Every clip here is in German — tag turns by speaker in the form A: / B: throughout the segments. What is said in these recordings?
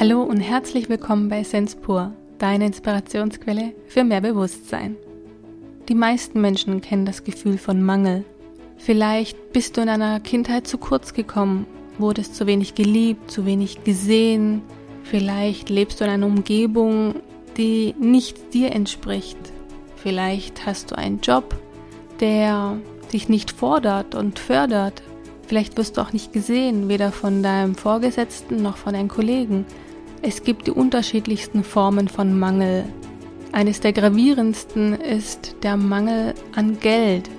A: Hallo und herzlich willkommen bei Sense Pur, deine Inspirationsquelle für mehr Bewusstsein. Die meisten Menschen kennen das Gefühl von Mangel. Vielleicht bist du in deiner Kindheit zu kurz gekommen, wurdest zu wenig geliebt, zu wenig gesehen. Vielleicht lebst du in einer Umgebung, die nicht dir entspricht. Vielleicht hast du einen Job, der dich nicht fordert und fördert. Vielleicht wirst du auch nicht gesehen, weder von deinem Vorgesetzten noch von deinen Kollegen. Es gibt die unterschiedlichsten Formen von Mangel. Eines der gravierendsten ist der Mangel an Geld.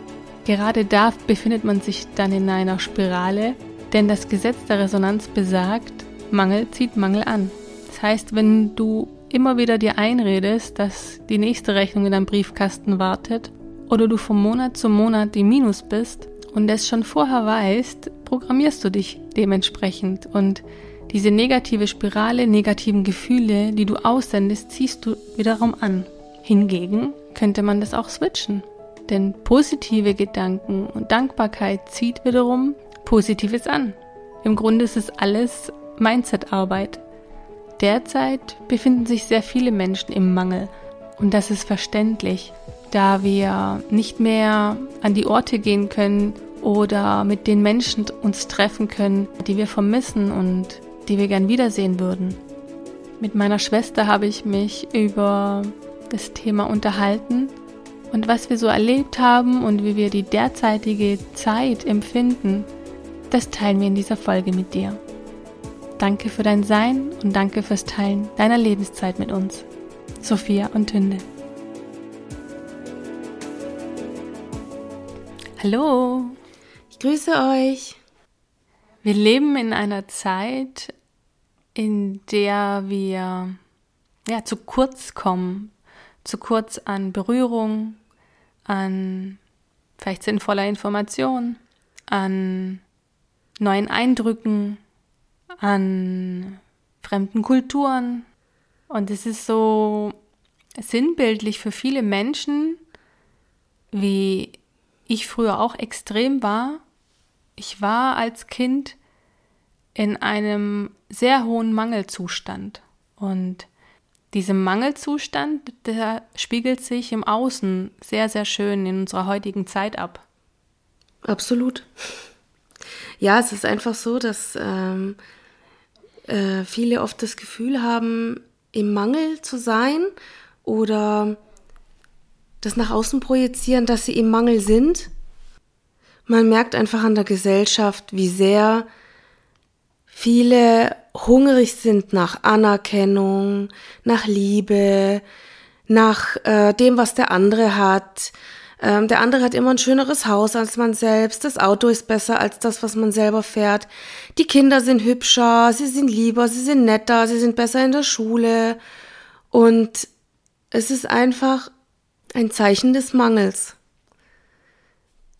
A: Gerade da befindet man sich dann in einer Spirale, denn das Gesetz der Resonanz besagt, Mangel zieht Mangel an. Das heißt, wenn du immer wieder dir einredest, dass die nächste Rechnung in deinem Briefkasten wartet oder du von Monat zu Monat im Minus bist und es schon vorher weißt, programmierst du dich dementsprechend und diese negative Spirale negativen Gefühle, die du aussendest, ziehst du wiederum an. Hingegen könnte man das auch switchen. Denn positive Gedanken und Dankbarkeit zieht wiederum Positives an. Im Grunde ist es alles Mindset-Arbeit. Derzeit befinden sich sehr viele Menschen im Mangel und das ist verständlich, da wir nicht mehr an die Orte gehen können oder mit den Menschen uns treffen können, die wir vermissen und die wir gern wiedersehen würden. Mit meiner Schwester habe ich mich über das Thema unterhalten und was wir so erlebt haben und wie wir die derzeitige Zeit empfinden, das teilen wir in dieser Folge mit dir. Danke für dein Sein und danke fürs Teilen deiner Lebenszeit mit uns. Sophia und Tünde. Hallo.
B: Ich grüße euch.
A: Wir leben in einer Zeit, in der wir ja zu kurz kommen, zu kurz an Berührung, an vielleicht sinnvoller Information, an neuen Eindrücken, an fremden Kulturen. Und es ist so sinnbildlich für viele Menschen, wie ich früher auch extrem war. Ich war als Kind in einem sehr hohen Mangelzustand. Und diesem Mangelzustand, der spiegelt sich im Außen sehr, sehr schön in unserer heutigen Zeit ab.
B: Absolut. Ja, es ist einfach so, dass ähm, äh, viele oft das Gefühl haben, im Mangel zu sein oder das nach außen projizieren, dass sie im Mangel sind. Man merkt einfach an der Gesellschaft, wie sehr viele hungrig sind nach Anerkennung, nach Liebe, nach äh, dem, was der andere hat. Ähm, der andere hat immer ein schöneres Haus als man selbst. Das Auto ist besser als das, was man selber fährt. Die Kinder sind hübscher, sie sind lieber, sie sind netter, sie sind besser in der Schule. Und es ist einfach ein Zeichen des Mangels.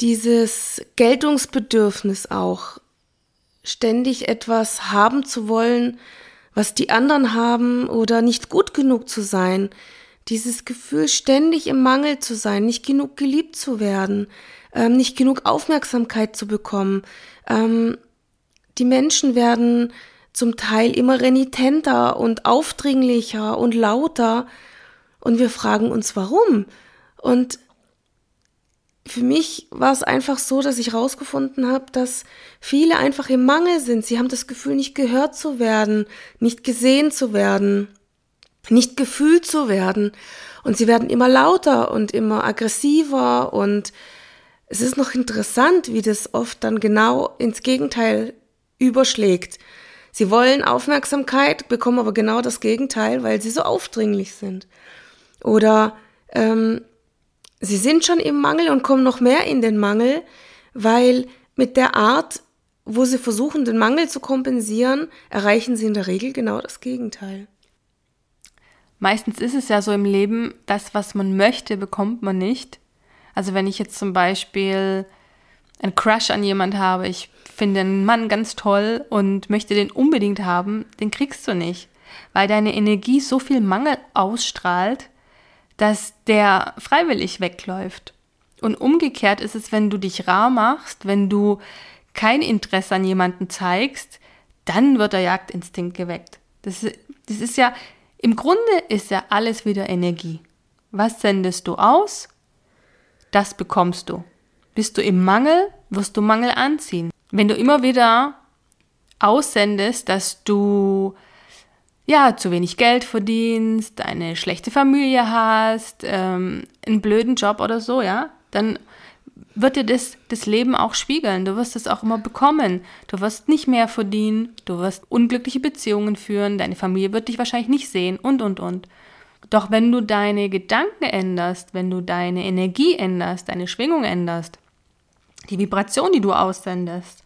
B: Dieses Geltungsbedürfnis auch, ständig etwas haben zu wollen, was die anderen haben oder nicht gut genug zu sein. Dieses Gefühl, ständig im Mangel zu sein, nicht genug geliebt zu werden, ähm, nicht genug Aufmerksamkeit zu bekommen. Ähm, die Menschen werden zum Teil immer renitenter und aufdringlicher und lauter und wir fragen uns warum. Und für mich war es einfach so, dass ich herausgefunden habe, dass viele einfach im Mangel sind. Sie haben das Gefühl, nicht gehört zu werden, nicht gesehen zu werden, nicht gefühlt zu werden. Und sie werden immer lauter und immer aggressiver. Und es ist noch interessant, wie das oft dann genau ins Gegenteil überschlägt. Sie wollen Aufmerksamkeit, bekommen aber genau das Gegenteil, weil sie so aufdringlich sind. Oder ähm, sie sind schon im Mangel und kommen noch mehr in den Mangel, weil mit der Art, wo sie versuchen, den Mangel zu kompensieren, erreichen sie in der Regel genau das Gegenteil.
A: Meistens ist es ja so im Leben, das, was man möchte, bekommt man nicht. Also wenn ich jetzt zum Beispiel einen Crush an jemand habe, ich finde einen Mann ganz toll und möchte den unbedingt haben, den kriegst du nicht, weil deine Energie so viel Mangel ausstrahlt, dass der freiwillig wegläuft. Und umgekehrt ist es, wenn du dich rar machst, wenn du kein Interesse an jemanden zeigst, dann wird der Jagdinstinkt geweckt. Das, das ist ja, im Grunde ist ja alles wieder Energie. Was sendest du aus? Das bekommst du. Bist du im Mangel, wirst du Mangel anziehen. Wenn du immer wieder aussendest, dass du ja zu wenig Geld verdienst, eine schlechte Familie hast, ähm, einen blöden Job oder so, ja, dann wird dir das, das Leben auch spiegeln. Du wirst es auch immer bekommen. Du wirst nicht mehr verdienen, du wirst unglückliche Beziehungen führen, deine Familie wird dich wahrscheinlich nicht sehen und, und, und. Doch wenn du deine Gedanken änderst, wenn du deine Energie änderst, deine Schwingung änderst, die Vibration, die du aussendest,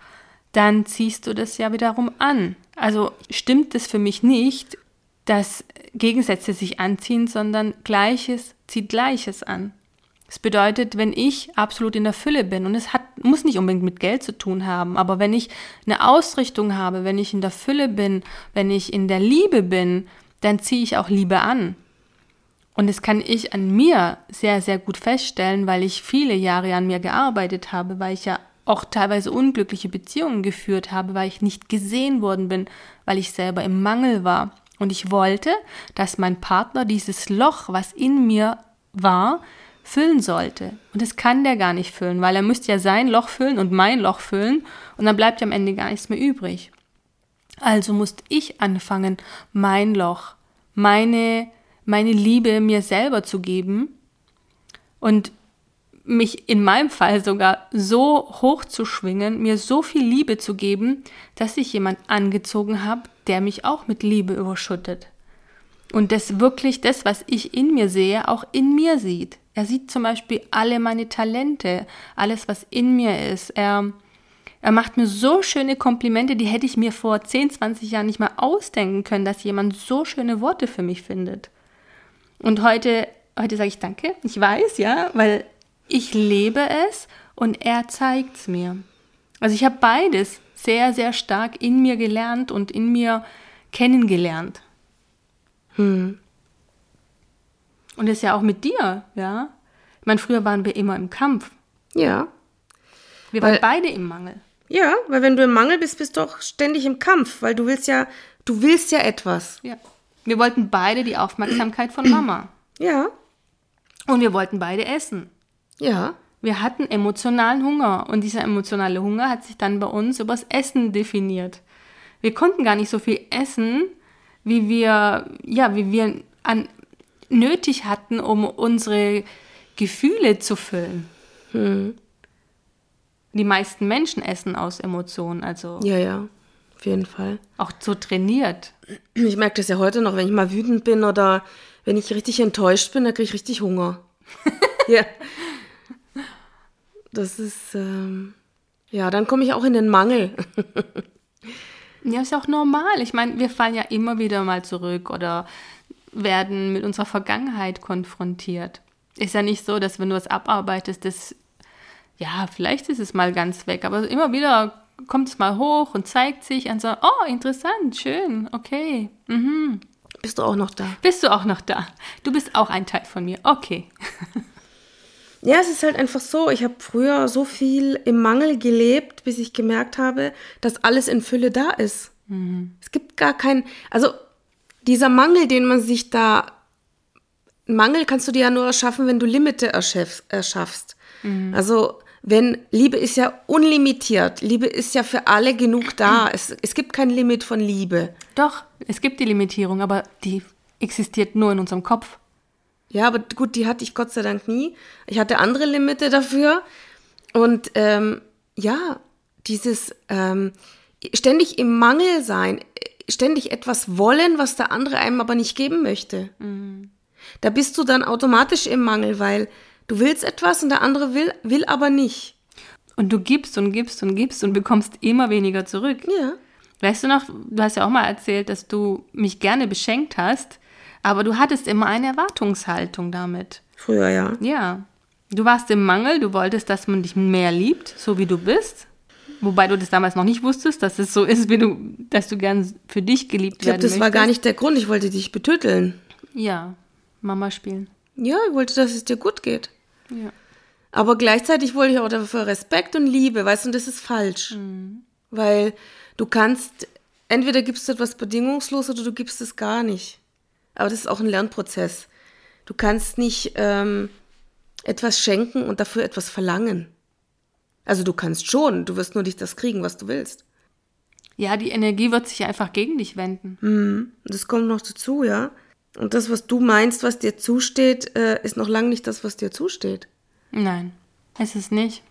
A: dann ziehst du das ja wiederum an. Also stimmt es für mich nicht, dass Gegensätze sich anziehen, sondern Gleiches zieht Gleiches an. Das bedeutet, wenn ich absolut in der Fülle bin, und es hat, muss nicht unbedingt mit Geld zu tun haben, aber wenn ich eine Ausrichtung habe, wenn ich in der Fülle bin, wenn ich in der Liebe bin, dann ziehe ich auch Liebe an. Und das kann ich an mir sehr, sehr gut feststellen, weil ich viele Jahre an mir gearbeitet habe, weil ich ja auch teilweise unglückliche Beziehungen geführt habe, weil ich nicht gesehen worden bin, weil ich selber im Mangel war. Und ich wollte, dass mein Partner dieses Loch, was in mir war, füllen sollte. Und das kann der gar nicht füllen, weil er müsste ja sein Loch füllen und mein Loch füllen und dann bleibt ja am Ende gar nichts mehr übrig. Also musste ich anfangen, mein Loch, meine, meine Liebe mir selber zu geben und mich in meinem Fall sogar so hoch zu schwingen, mir so viel Liebe zu geben, dass ich jemand angezogen habe, der mich auch mit Liebe überschüttet. Und das wirklich das, was ich in mir sehe, auch in mir sieht. Er sieht zum Beispiel alle meine Talente, alles, was in mir ist. Er, er macht mir so schöne Komplimente, die hätte ich mir vor 10, 20 Jahren nicht mal ausdenken können, dass jemand so schöne Worte für mich findet. Und heute, heute sage ich Danke. Ich weiß, ja, weil ich lebe es und er zeigt es mir. Also ich habe beides sehr, sehr stark in mir gelernt und in mir kennengelernt. Hm. Und das ist ja auch mit dir, ja. Ich meine, früher waren wir immer im Kampf.
B: Ja.
A: Wir weil, waren beide im Mangel.
B: Ja, weil wenn du im Mangel bist, bist du auch ständig im Kampf, weil du willst ja, du willst ja etwas.
A: Ja. Wir wollten beide die Aufmerksamkeit von Mama.
B: Ja.
A: Und wir wollten beide essen.
B: Ja.
A: Wir hatten emotionalen Hunger und dieser emotionale Hunger hat sich dann bei uns übers Essen definiert. Wir konnten gar nicht so viel essen, wie wir, ja, wie wir an nötig hatten, um unsere Gefühle zu füllen. Hm. Die meisten Menschen essen aus Emotionen, also.
B: Ja, ja, auf jeden Fall.
A: Auch so trainiert.
B: Ich merke das ja heute noch, wenn ich mal wütend bin oder wenn ich richtig enttäuscht bin, dann kriege ich richtig Hunger. ja. Das ist, ähm, ja, dann komme ich auch in den Mangel.
A: ja, ist auch normal. Ich meine, wir fallen ja immer wieder mal zurück oder werden mit unserer Vergangenheit konfrontiert. Ist ja nicht so, dass wenn du es abarbeitest, das, ja, vielleicht ist es mal ganz weg, aber immer wieder kommt es mal hoch und zeigt sich und so, oh, interessant, schön, okay. Mhm.
B: Bist du auch noch da?
A: Bist du auch noch da? Du bist auch ein Teil von mir, okay.
B: Ja, es ist halt einfach so, ich habe früher so viel im Mangel gelebt, bis ich gemerkt habe, dass alles in Fülle da ist. Mhm. Es gibt gar keinen, also dieser Mangel, den man sich da, Mangel kannst du dir ja nur erschaffen, wenn du Limite erschaffst. Mhm. Also wenn Liebe ist ja unlimitiert, Liebe ist ja für alle genug da. Es, es gibt kein Limit von Liebe.
A: Doch, es gibt die Limitierung, aber die existiert nur in unserem Kopf.
B: Ja, aber gut, die hatte ich Gott sei Dank nie. Ich hatte andere Limite dafür. Und ähm, ja, dieses ähm, ständig im Mangel sein, ständig etwas wollen, was der andere einem aber nicht geben möchte. Mhm. Da bist du dann automatisch im Mangel, weil du willst etwas und der andere will, will aber nicht.
A: Und du gibst und gibst und gibst und bekommst immer weniger zurück.
B: Ja.
A: Weißt du noch, du hast ja auch mal erzählt, dass du mich gerne beschenkt hast, aber du hattest immer eine Erwartungshaltung damit.
B: Früher, ja.
A: Ja. Du warst im Mangel, du wolltest, dass man dich mehr liebt, so wie du bist. Wobei du das damals noch nicht wusstest, dass es so ist, wie du, dass du gern für dich geliebt
B: ich glaub, werden das möchtest. war gar nicht der Grund. Ich wollte dich betütteln.
A: Ja, Mama spielen.
B: Ja, ich wollte, dass es dir gut geht.
A: Ja.
B: Aber gleichzeitig wollte ich auch dafür Respekt und Liebe, weißt du, und das ist falsch. Mhm. Weil du kannst entweder gibst du etwas bedingungslos oder du gibst es gar nicht. Aber das ist auch ein Lernprozess. Du kannst nicht ähm, etwas schenken und dafür etwas verlangen. Also du kannst schon, du wirst nur nicht das kriegen, was du willst.
A: Ja, die Energie wird sich einfach gegen dich wenden.
B: Mhm. Das kommt noch dazu, ja. Und das, was du meinst, was dir zusteht, äh, ist noch lange nicht das, was dir zusteht.
A: Nein, ist es nicht.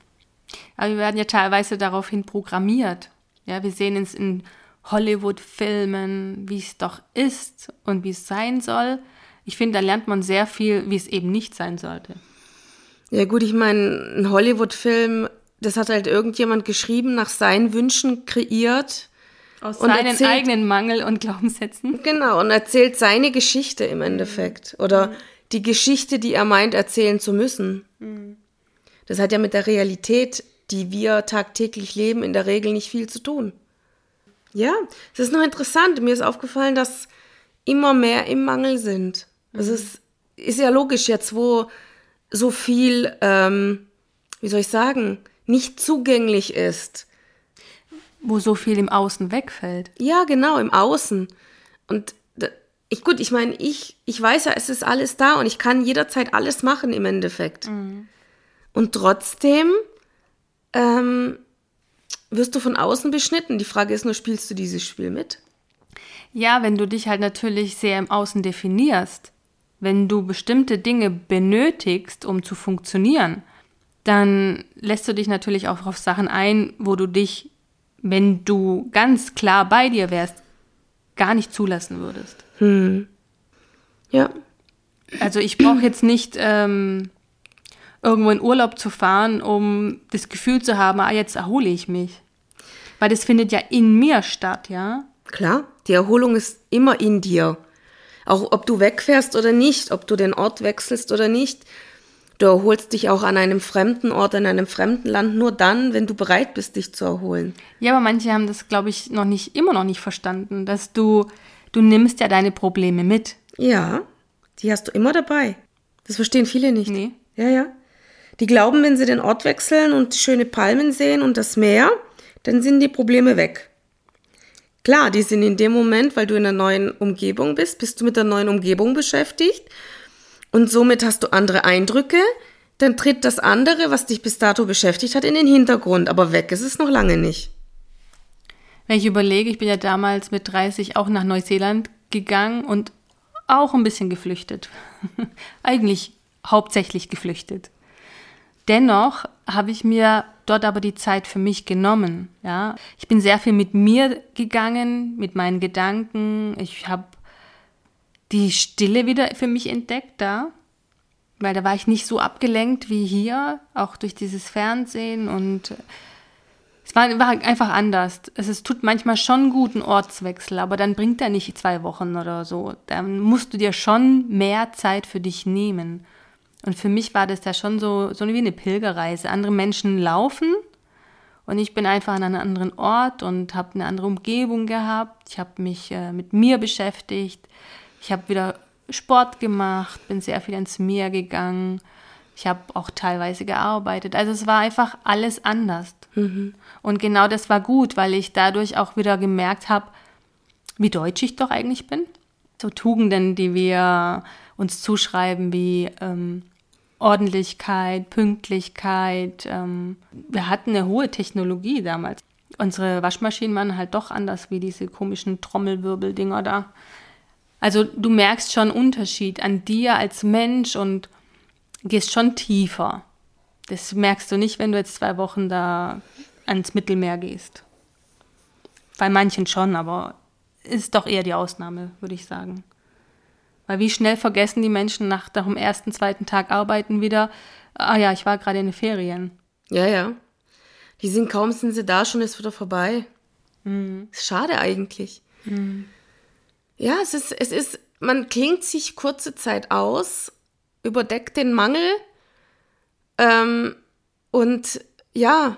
A: Aber wir werden ja teilweise daraufhin programmiert. Ja, wir sehen es in Hollywood-Filmen, wie es doch ist und wie es sein soll. Ich finde, da lernt man sehr viel, wie es eben nicht sein sollte.
B: Ja gut, ich meine, ein Hollywood-Film, das hat halt irgendjemand geschrieben, nach seinen Wünschen kreiert.
A: Aus seinen erzählt, eigenen Mangel und Glaubenssätzen.
B: Genau, und erzählt seine Geschichte im Endeffekt. Oder mhm. die Geschichte, die er meint, erzählen zu müssen. Mhm. Das hat ja mit der Realität, die wir tagtäglich leben, in der Regel nicht viel zu tun. Ja, es ist noch interessant. Mir ist aufgefallen, dass immer mehr im Mangel sind. Also mhm. es ist ja logisch jetzt, wo so viel, ähm, wie soll ich sagen, nicht zugänglich ist.
A: Wo so viel im Außen wegfällt.
B: Ja, genau, im Außen. Und ich, gut, ich meine, ich, ich weiß ja, es ist alles da und ich kann jederzeit alles machen im Endeffekt. Mhm. Und trotzdem ähm, wirst du von außen beschnitten. Die Frage ist nur, spielst du dieses Spiel mit?
A: Ja, wenn du dich halt natürlich sehr im Außen definierst, wenn du bestimmte Dinge benötigst, um zu funktionieren, dann lässt du dich natürlich auch auf Sachen ein, wo du dich, wenn du ganz klar bei dir wärst, gar nicht zulassen würdest.
B: Hm. Ja.
A: Also ich brauche jetzt nicht ähm, irgendwo in Urlaub zu fahren, um das Gefühl zu haben, ah, jetzt erhole ich mich. Weil das findet ja in mir statt, ja?
B: Klar, die Erholung ist immer in dir. Auch ob du wegfährst oder nicht, ob du den Ort wechselst oder nicht. Du erholst dich auch an einem fremden Ort, in einem fremden Land nur dann, wenn du bereit bist, dich zu erholen.
A: Ja, aber manche haben das, glaube ich, noch nicht, immer noch nicht verstanden, dass du, du nimmst ja deine Probleme mit.
B: Ja, die hast du immer dabei. Das verstehen viele nicht.
A: Nee.
B: Ja, ja. Die glauben, wenn sie den Ort wechseln und schöne Palmen sehen und das Meer, dann sind die Probleme weg. Klar, die sind in dem Moment, weil du in einer neuen Umgebung bist, bist du mit der neuen Umgebung beschäftigt und somit hast du andere Eindrücke, dann tritt das andere, was dich bis dato beschäftigt hat, in den Hintergrund, aber weg ist es noch lange nicht.
A: Wenn ich überlege, ich bin ja damals mit 30 auch nach Neuseeland gegangen und auch ein bisschen geflüchtet. Eigentlich hauptsächlich geflüchtet. Dennoch habe ich mir dort aber die Zeit für mich genommen. Ja, ich bin sehr viel mit mir gegangen, mit meinen Gedanken. Ich habe die Stille wieder für mich entdeckt da, weil da war ich nicht so abgelenkt wie hier, auch durch dieses Fernsehen und es war, war einfach anders. Es, es tut manchmal schon gut, einen Ortswechsel, aber dann bringt er nicht zwei Wochen oder so. Dann musst du dir schon mehr Zeit für dich nehmen. Und für mich war das ja schon so, so wie eine Pilgerreise. Andere Menschen laufen und ich bin einfach an einem anderen Ort und habe eine andere Umgebung gehabt. Ich habe mich äh, mit mir beschäftigt. Ich habe wieder Sport gemacht, bin sehr viel ins Meer gegangen. Ich habe auch teilweise gearbeitet. Also es war einfach alles anders. Mhm. Und genau das war gut, weil ich dadurch auch wieder gemerkt habe, wie deutsch ich doch eigentlich bin. So Tugenden, die wir uns zuschreiben, wie ähm, Ordentlichkeit, Pünktlichkeit. Ähm, wir hatten eine hohe Technologie damals. Unsere Waschmaschinen waren halt doch anders wie diese komischen Trommelwirbeldinger da. Also du merkst schon Unterschied an dir als Mensch und gehst schon tiefer. Das merkst du nicht, wenn du jetzt zwei Wochen da ans Mittelmeer gehst. Bei manchen schon, aber ist doch eher die Ausnahme, würde ich sagen. Weil wie schnell vergessen die Menschen nach dem ersten, zweiten Tag arbeiten wieder, ah ja, ich war gerade in den Ferien.
B: Ja, ja. Die sind kaum sind sie da, schon ist wieder vorbei. Mhm. Ist schade eigentlich. Mhm. Ja, es ist, es ist, man klingt sich kurze Zeit aus, überdeckt den Mangel ähm, und ja,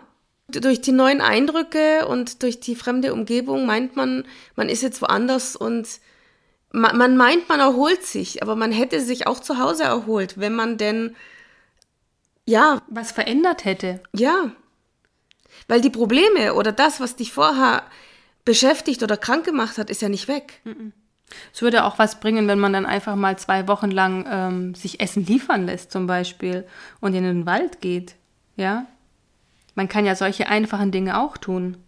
B: durch die neuen Eindrücke und durch die fremde Umgebung meint man, man ist jetzt woanders und man, man meint, man erholt sich, aber man hätte sich auch zu Hause erholt, wenn man denn, ja.
A: Was verändert hätte.
B: Ja. Weil die Probleme oder das, was dich vorher beschäftigt oder krank gemacht hat, ist ja nicht weg.
A: Es würde auch was bringen, wenn man dann einfach mal zwei Wochen lang ähm, sich Essen liefern lässt, zum Beispiel, und in den Wald geht. Ja? Man kann ja solche einfachen Dinge auch tun.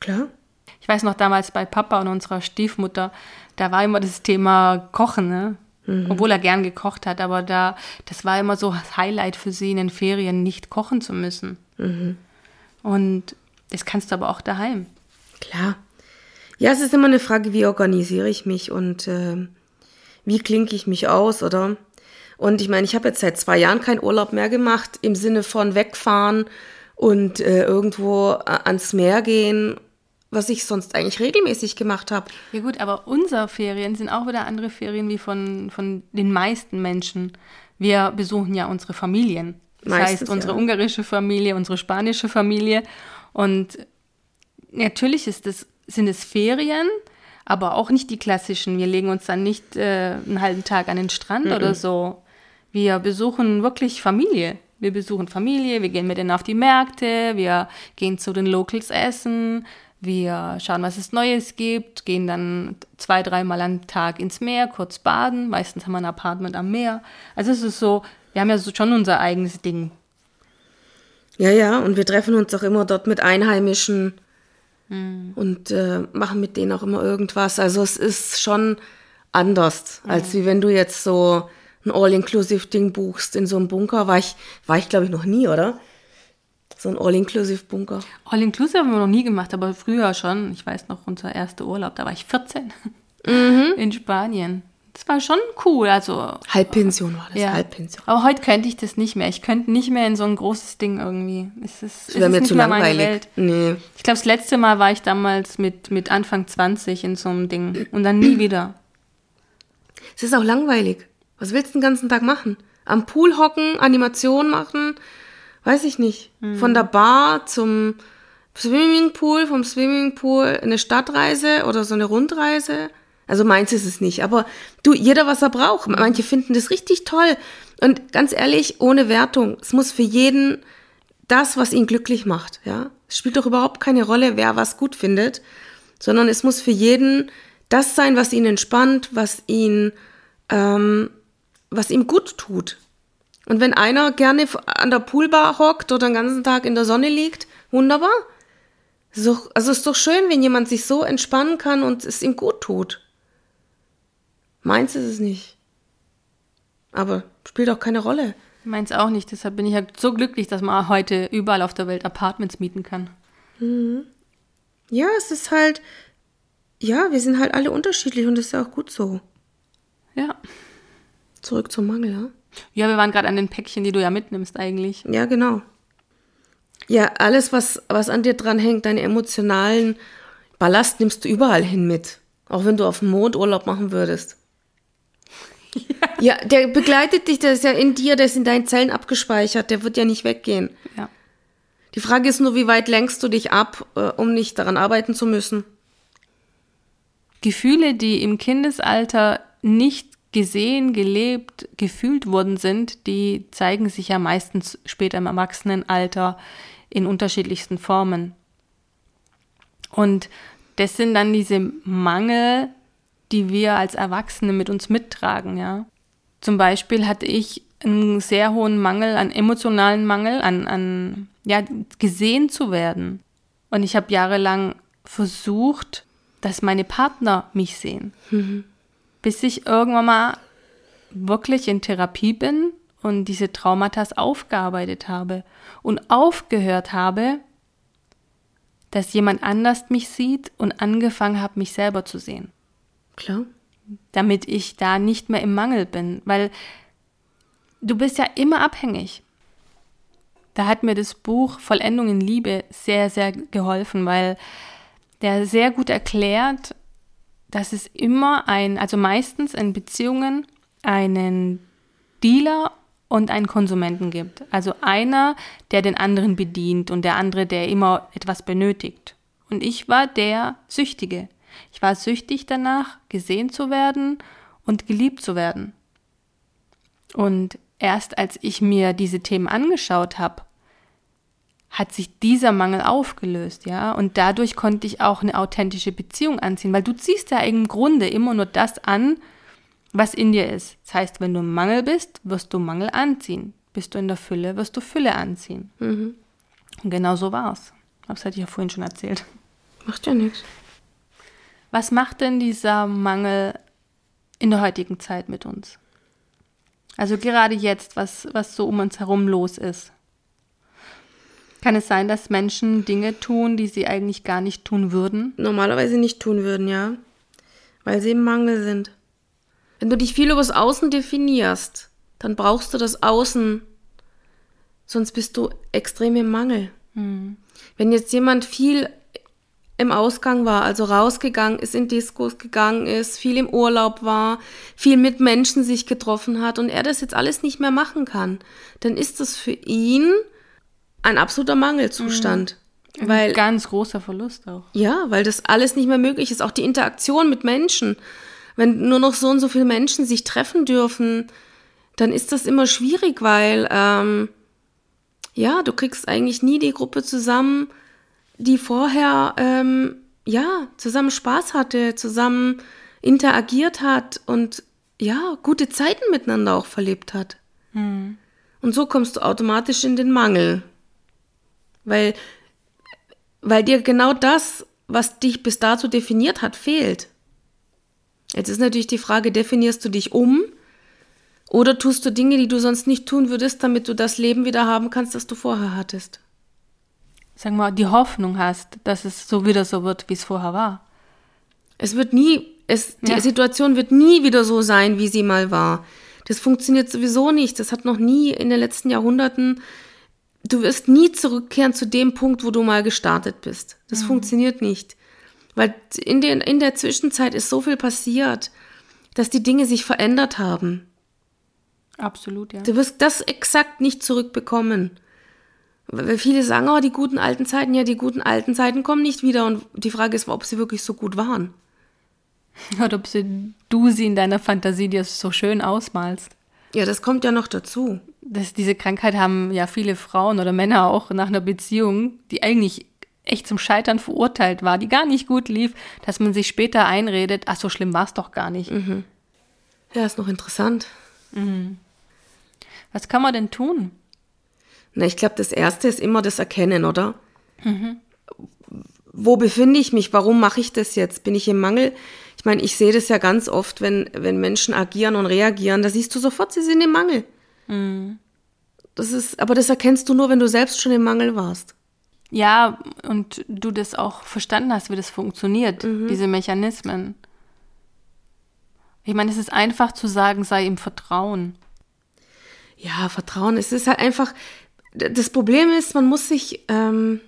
B: Klar.
A: Ich weiß noch damals bei Papa und unserer Stiefmutter, da war immer das Thema Kochen, ne? Obwohl er gern gekocht hat, aber da, das war immer so das Highlight für sie in den Ferien, nicht kochen zu müssen. Und das kannst du aber auch daheim.
B: Klar. Ja, es ist immer eine Frage, wie organisiere ich mich und äh, wie klinke ich mich aus, oder? Und ich meine, ich habe jetzt seit zwei Jahren keinen Urlaub mehr gemacht, im Sinne von wegfahren und äh, irgendwo äh, ans Meer gehen, was ich sonst eigentlich regelmäßig gemacht habe.
A: Ja gut, aber unsere Ferien sind auch wieder andere Ferien wie von, von den meisten Menschen. Wir besuchen ja unsere Familien. Das
B: Meistens,
A: heißt, unsere
B: ja.
A: ungarische Familie, unsere spanische Familie. Und natürlich ist es, sind es Ferien, aber auch nicht die klassischen. Wir legen uns dann nicht äh, einen halben Tag an den Strand oder so. Wir besuchen wirklich Familie. Wir besuchen Familie, wir gehen mit denen auf die Märkte, wir gehen zu den Locals essen, wir schauen, was es Neues gibt, gehen dann zwei, dreimal am Tag ins Meer, kurz baden. Meistens haben wir ein Apartment am Meer. Also es ist so, wir haben ja so schon unser eigenes Ding.
B: Ja, ja, und wir treffen uns auch immer dort mit Einheimischen und äh, machen mit denen auch immer irgendwas. Also es ist schon anders, als wie wenn du jetzt so ein All-Inclusive-Ding buchst in so einem Bunker. War ich, war ich glaube ich, noch nie, oder? So ein All-Inclusive-Bunker.
A: All-Inclusive haben wir noch nie gemacht, aber früher schon. Ich weiß noch, unser erster Urlaub, da war ich 14 in Spanien. Das war schon cool, also
B: Halbpension war das,
A: Ja.
B: Halbpension.
A: Aber heute könnte ich das nicht mehr. Ich könnte nicht mehr in so ein großes Ding irgendwie. Es ist, es ist
B: mir
A: nicht
B: zu
A: mehr meine
B: langweilig.
A: Welt.
B: Nee.
A: Ich glaube, das letzte Mal war ich damals mit, mit Anfang 20 in so einem Ding. Und dann nie wieder.
B: Es ist auch langweilig. Was willst du den ganzen Tag machen? Am Pool hocken, Animation machen? Weiß ich nicht. Von der Bar zum Swimmingpool, vom Swimmingpool eine Stadtreise oder so eine Rundreise. Also meins ist es nicht. Aber du, jeder, was er braucht. Manche finden das richtig toll. Und ganz ehrlich, ohne Wertung. Es muss für jeden das, was ihn glücklich macht. Ja, es spielt doch überhaupt keine Rolle, wer was gut findet, sondern es muss für jeden das sein, was ihn entspannt, was ihn, ähm, was ihm gut tut. Und wenn einer gerne an der Poolbar hockt oder den ganzen Tag in der Sonne liegt, wunderbar. So, also es ist doch schön, wenn jemand sich so entspannen kann und es ihm gut tut. Meins ist es nicht. Aber spielt auch keine Rolle.
A: Meins auch nicht. Deshalb bin ich ja so glücklich, dass man heute überall auf der Welt Apartments mieten kann.
B: Ja, es ist halt, ja, wir sind halt alle unterschiedlich und das ist ja auch gut so.
A: Ja.
B: Zurück zum Mangel, ja?
A: Ja, wir waren gerade an den Päckchen, die du ja mitnimmst eigentlich.
B: Ja, genau. Ja, alles, was, was an dir dran hängt, deinen emotionalen Ballast nimmst du überall hin mit. Auch wenn du auf dem Mond Urlaub machen würdest. Ja. der begleitet dich, der ist ja in dir, der ist in deinen Zellen abgespeichert, der wird ja nicht weggehen.
A: Ja.
B: Die Frage ist nur, wie weit lenkst du dich ab, äh, um nicht daran arbeiten zu müssen?
A: Gefühle, die im Kindesalter nicht gesehen, gelebt, gefühlt worden sind, die zeigen sich ja meistens später im Erwachsenenalter in unterschiedlichsten Formen. Und das sind dann diese Mangel, die wir als Erwachsene mit uns mittragen, ja. Zum Beispiel hatte ich einen sehr hohen Mangel, an emotionalen Mangel, an, an ja, gesehen zu werden. Und ich habe jahrelang versucht, dass meine Partner mich sehen. Bis ich irgendwann mal wirklich in Therapie bin und diese Traumata aufgearbeitet habe und aufgehört habe, dass jemand anders mich sieht und angefangen habe, mich selber zu sehen
B: Klar.
A: damit ich da nicht mehr im Mangel bin, weil du bist ja immer abhängig. Da hat mir das Buch Vollendung in Liebe sehr, sehr geholfen, weil der sehr gut erklärt, dass es immer ein, also meistens in Beziehungen einen Dealer und einen Konsumenten gibt. Also einer, der den anderen bedient und der andere, der immer etwas benötigt. Und ich war der Süchtige. Ich war süchtig danach, gesehen zu werden und geliebt zu werden. Und erst als ich mir diese Themen angeschaut habe, hat sich dieser Mangel aufgelöst, ja. Und dadurch konnte ich auch eine authentische Beziehung anziehen, weil du ziehst ja im Grunde immer nur das an, was in dir ist. Das heißt, wenn du im Mangel bist, wirst du Mangel anziehen. Bist du in der Fülle, wirst du Fülle anziehen. Mhm. Und genau so war's. Das hatte ich ja vorhin schon erzählt.
B: Macht ja nichts.
A: Was macht denn dieser Mangel in der heutigen Zeit mit uns? Also gerade jetzt, was, was so um uns herum los ist. Kann es sein, dass Menschen Dinge tun, die sie eigentlich gar nicht tun würden?
B: Normalerweise nicht tun würden, ja. Weil sie im Mangel sind. Wenn du dich viel übers Außen definierst, dann brauchst du das Außen. Sonst bist du extrem im Mangel. Hm. Wenn jetzt jemand viel im Ausgang war, also rausgegangen ist, in Diskos gegangen ist, viel im Urlaub war, viel mit Menschen sich getroffen hat und er das jetzt alles nicht mehr machen kann, dann ist das für ihn ein absoluter Mangelzustand.
A: Mhm. Weil, ein ganz großer Verlust auch.
B: Ja, weil das alles nicht mehr möglich ist. Auch die Interaktion mit Menschen. Wenn nur noch so und so viele Menschen sich treffen dürfen, dann ist das immer schwierig, weil ähm, ja, du kriegst eigentlich nie die Gruppe zusammen, die vorher ähm, ja zusammen Spaß hatte, zusammen interagiert hat und ja gute Zeiten miteinander auch verlebt hat. Mhm. Und so kommst du automatisch in den Mangel. Weil, weil dir genau das, was dich bis dato definiert hat, fehlt. Jetzt ist natürlich die Frage, definierst du dich um oder tust du Dinge, die du sonst nicht tun würdest, damit du das Leben wieder haben kannst, das du vorher hattest?
A: Sag mal, die Hoffnung hast, dass es so wieder so wird, wie es vorher war.
B: Es wird nie, es, die ja. Situation wird nie wieder so sein, wie sie mal war. Das funktioniert sowieso nicht. Das hat noch nie in den letzten Jahrhunderten du wirst nie zurückkehren zu dem Punkt, wo du mal gestartet bist. Das mhm. funktioniert nicht. Weil in, den, in der Zwischenzeit ist so viel passiert, dass die Dinge sich verändert haben.
A: Absolut, ja.
B: Du wirst das exakt nicht zurückbekommen. Weil viele sagen, oh, die guten alten Zeiten, ja, die guten alten Zeiten kommen nicht wieder. Und die Frage ist, ob sie wirklich so gut waren.
A: Oder ob sie, du sie in deiner Fantasie dir so schön ausmalst.
B: Ja, das kommt ja noch dazu.
A: Das, diese Krankheit haben ja viele Frauen oder Männer auch nach einer Beziehung, die eigentlich echt zum Scheitern verurteilt war, die gar nicht gut lief, dass man sich später einredet, ach so schlimm war es doch gar nicht. Mhm.
B: Ja, ist noch interessant. Mhm.
A: Was kann man denn tun?
B: Na, ich glaube, das Erste ist immer das Erkennen, oder? Mhm. Wo befinde ich mich? Warum mache ich das jetzt? Bin ich im Mangel? Ich meine, ich sehe das ja ganz oft, wenn, wenn Menschen agieren und reagieren, da siehst du sofort, sie sind im Mangel. Mhm. Das ist, aber das erkennst du nur, wenn du selbst schon im Mangel warst.
A: Ja, und du das auch verstanden hast, wie das funktioniert, mhm. diese Mechanismen. Ich meine, es ist einfach zu sagen, sei im Vertrauen.
B: Ja, Vertrauen, es ist halt einfach, das Problem ist, man muss sich, ähm,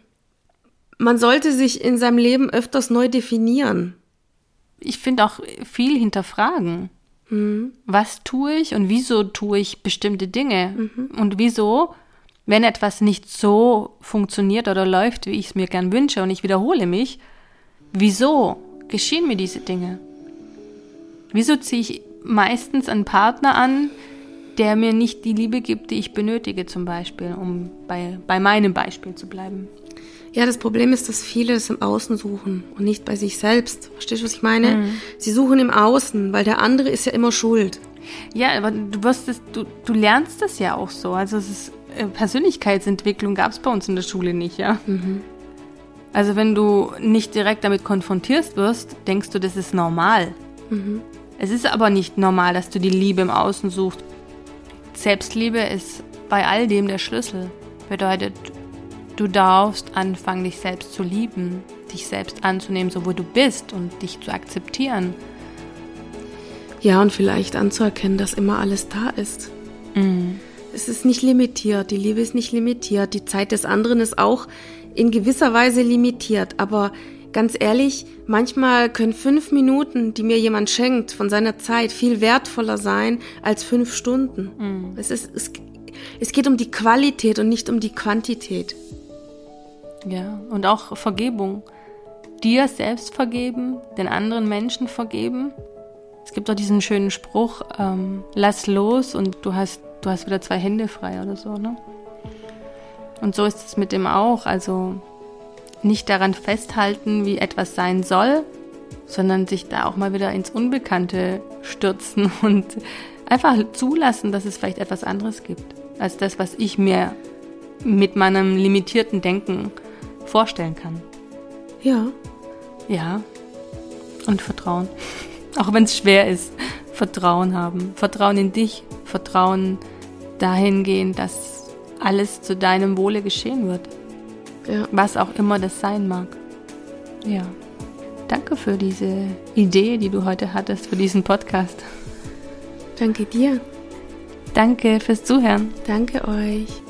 B: man sollte sich in seinem Leben öfters neu definieren
A: ich finde auch viel hinterfragen. Mhm. Was tue ich und wieso tue ich bestimmte Dinge? Mhm. Und wieso, wenn etwas nicht so funktioniert oder läuft, wie ich es mir gern wünsche und ich wiederhole mich, wieso geschehen mir diese Dinge? Wieso ziehe ich meistens einen Partner an, der mir nicht die Liebe gibt, die ich benötige, zum Beispiel, um bei, bei meinem Beispiel zu bleiben?
B: Ja, das Problem ist, dass viele es im Außen suchen und nicht bei sich selbst. Verstehst du, was ich meine? Mhm. Sie suchen im Außen, weil der andere ist ja immer schuld.
A: Ja, aber du wirst es, du, du lernst das ja auch so. Also es ist äh, Persönlichkeitsentwicklung gab es bei uns in der Schule nicht, ja. Mhm. Also wenn du nicht direkt damit konfrontiert wirst, denkst du, das ist normal. Mhm. Es ist aber nicht normal, dass du die Liebe im Außen suchst. Selbstliebe ist bei all dem der Schlüssel. Bedeutet, Du darfst anfangen, dich selbst zu lieben, dich selbst anzunehmen, so wo du bist und dich zu akzeptieren.
B: Ja, und vielleicht anzuerkennen, dass immer alles da ist. Mhm. Es ist nicht limitiert, die Liebe ist nicht limitiert, die Zeit des anderen ist auch in gewisser Weise limitiert, aber ganz ehrlich, manchmal können fünf Minuten, die mir jemand schenkt von seiner Zeit, viel wertvoller sein als fünf Stunden. Mhm. Es, ist, es, es geht um die Qualität und nicht um die Quantität.
A: Ja, und auch Vergebung. Dir selbst vergeben, den anderen Menschen vergeben. Es gibt auch diesen schönen Spruch, ähm, lass los und du hast, du hast wieder zwei Hände frei oder so, ne? Und so ist es mit dem auch. Also nicht daran festhalten, wie etwas sein soll, sondern sich da auch mal wieder ins Unbekannte stürzen und einfach zulassen, dass es vielleicht etwas anderes gibt, als das, was ich mir mit meinem limitierten Denken vorstellen kann.
B: Ja.
A: Ja. Und Vertrauen. Auch wenn es schwer ist. Vertrauen haben. Vertrauen in dich. Vertrauen dahingehend, dass alles zu deinem Wohle geschehen wird. Ja. Was auch immer das sein mag. Ja. Danke für diese Idee, die du heute hattest, für diesen Podcast.
B: Danke dir.
A: Danke fürs Zuhören.
B: Danke euch.